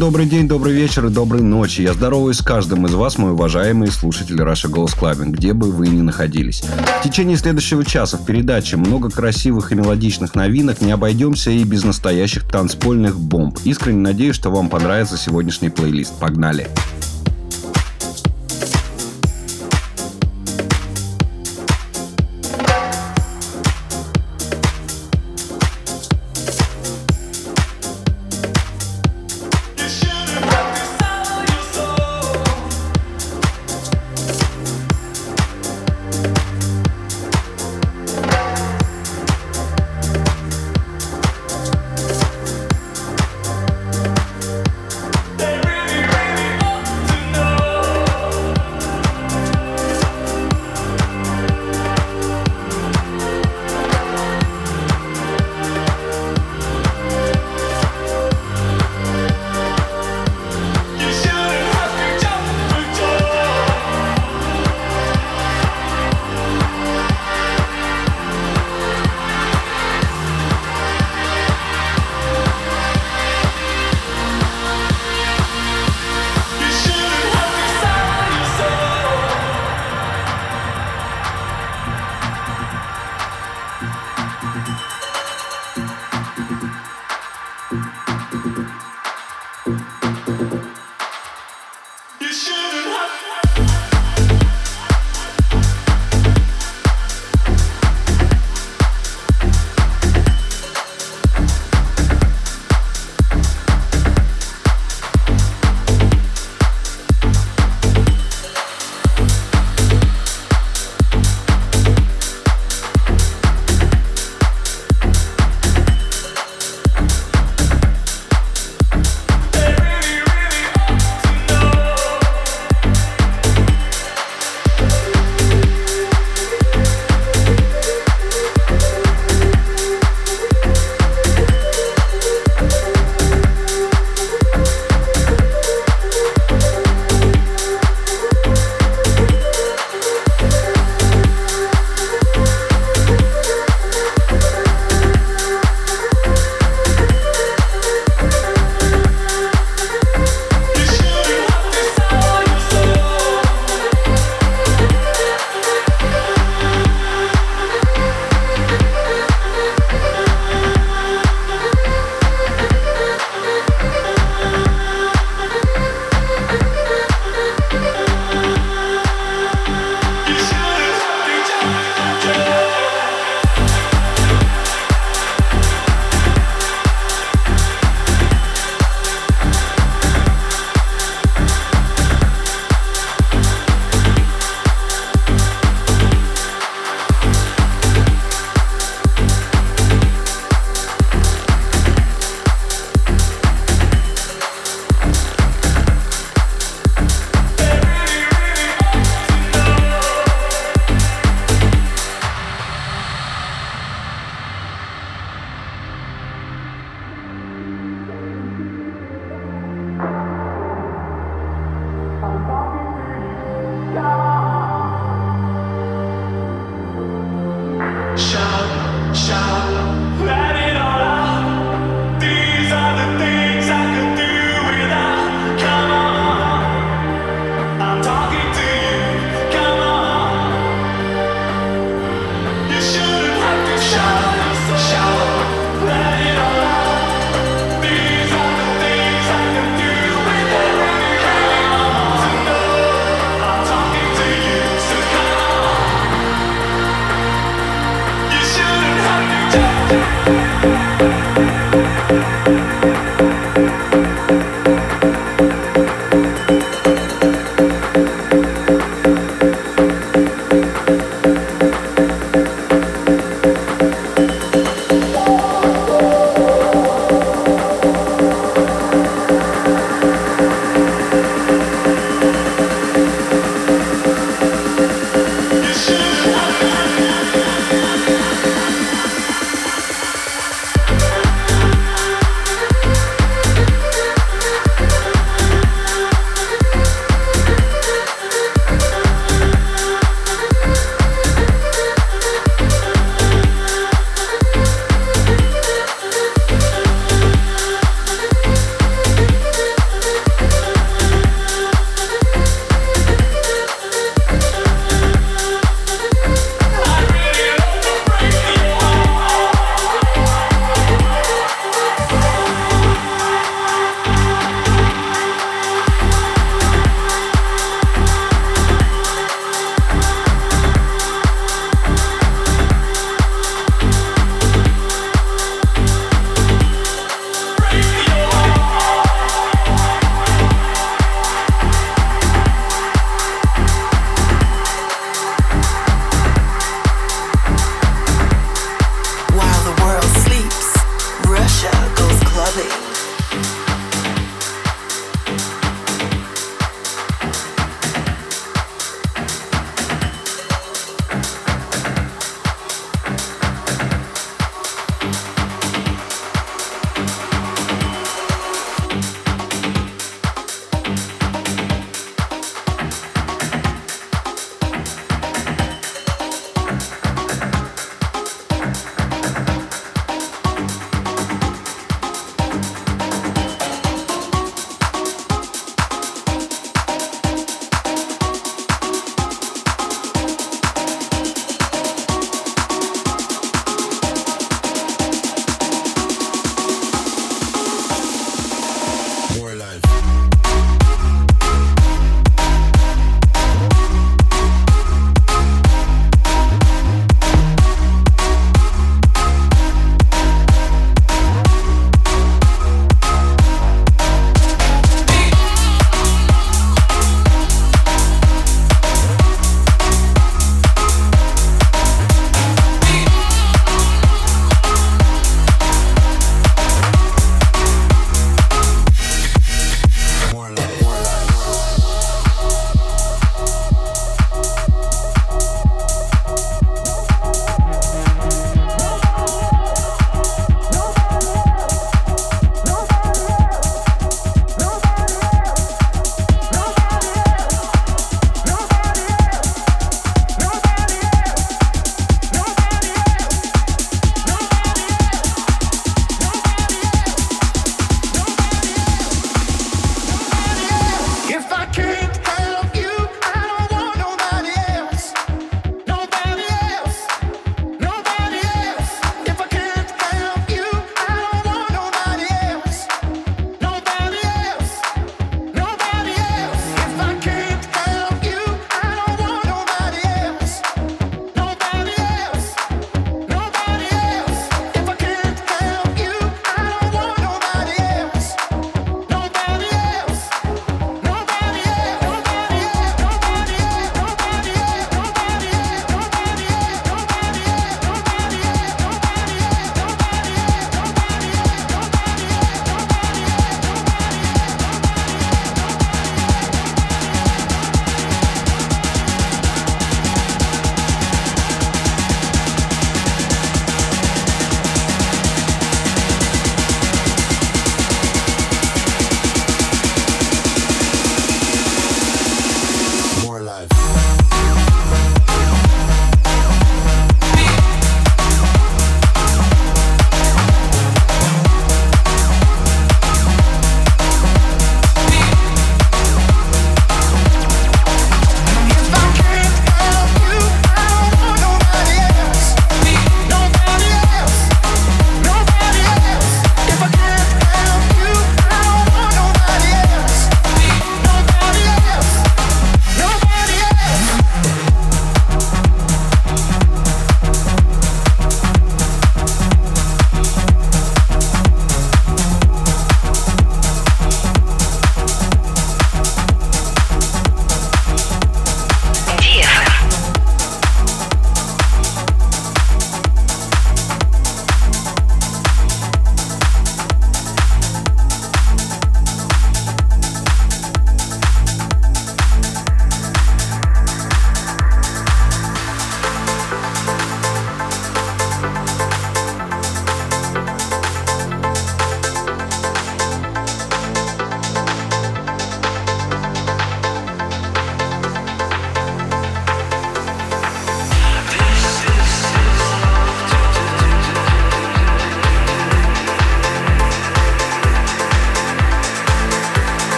Добрый день, добрый вечер и доброй ночи. Я здороваюсь с каждым из вас, мой уважаемый слушатель Russia Голос Clubbing, где бы вы ни находились. В течение следующего часа в передаче много красивых и мелодичных новинок, не обойдемся и без настоящих танцпольных бомб. Искренне надеюсь, что вам понравится сегодняшний плейлист. Погнали! Погнали!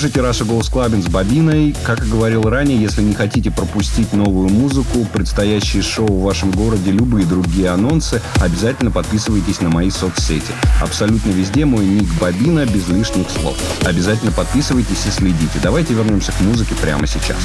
Слушаете Раша Голос Clubbing с Бобиной. Как и говорил ранее, если не хотите пропустить новую музыку, предстоящие шоу в вашем городе, любые другие анонсы, обязательно подписывайтесь на мои соцсети. Абсолютно везде мой ник Бобина без лишних слов. Обязательно подписывайтесь и следите. Давайте вернемся к музыке прямо сейчас.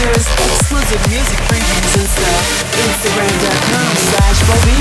Pictures, exclusive music previews and stuff. Instagram.com slash Bobina.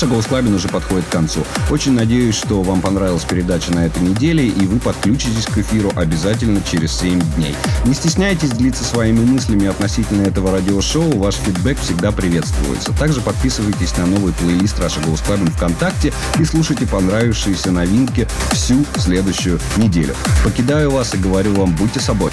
Russia Goes Clubbing уже подходит к концу. Очень надеюсь, что вам понравилась передача на этой неделе, и вы подключитесь к эфиру обязательно через 7 дней. Не стесняйтесь делиться своими мыслями относительно этого радиошоу, ваш фидбэк всегда приветствуется. Также подписывайтесь на новый плейлист Russia Goes Clubbing ВКонтакте и слушайте понравившиеся новинки всю следующую неделю. Покидаю вас и говорю вам, будьте собой.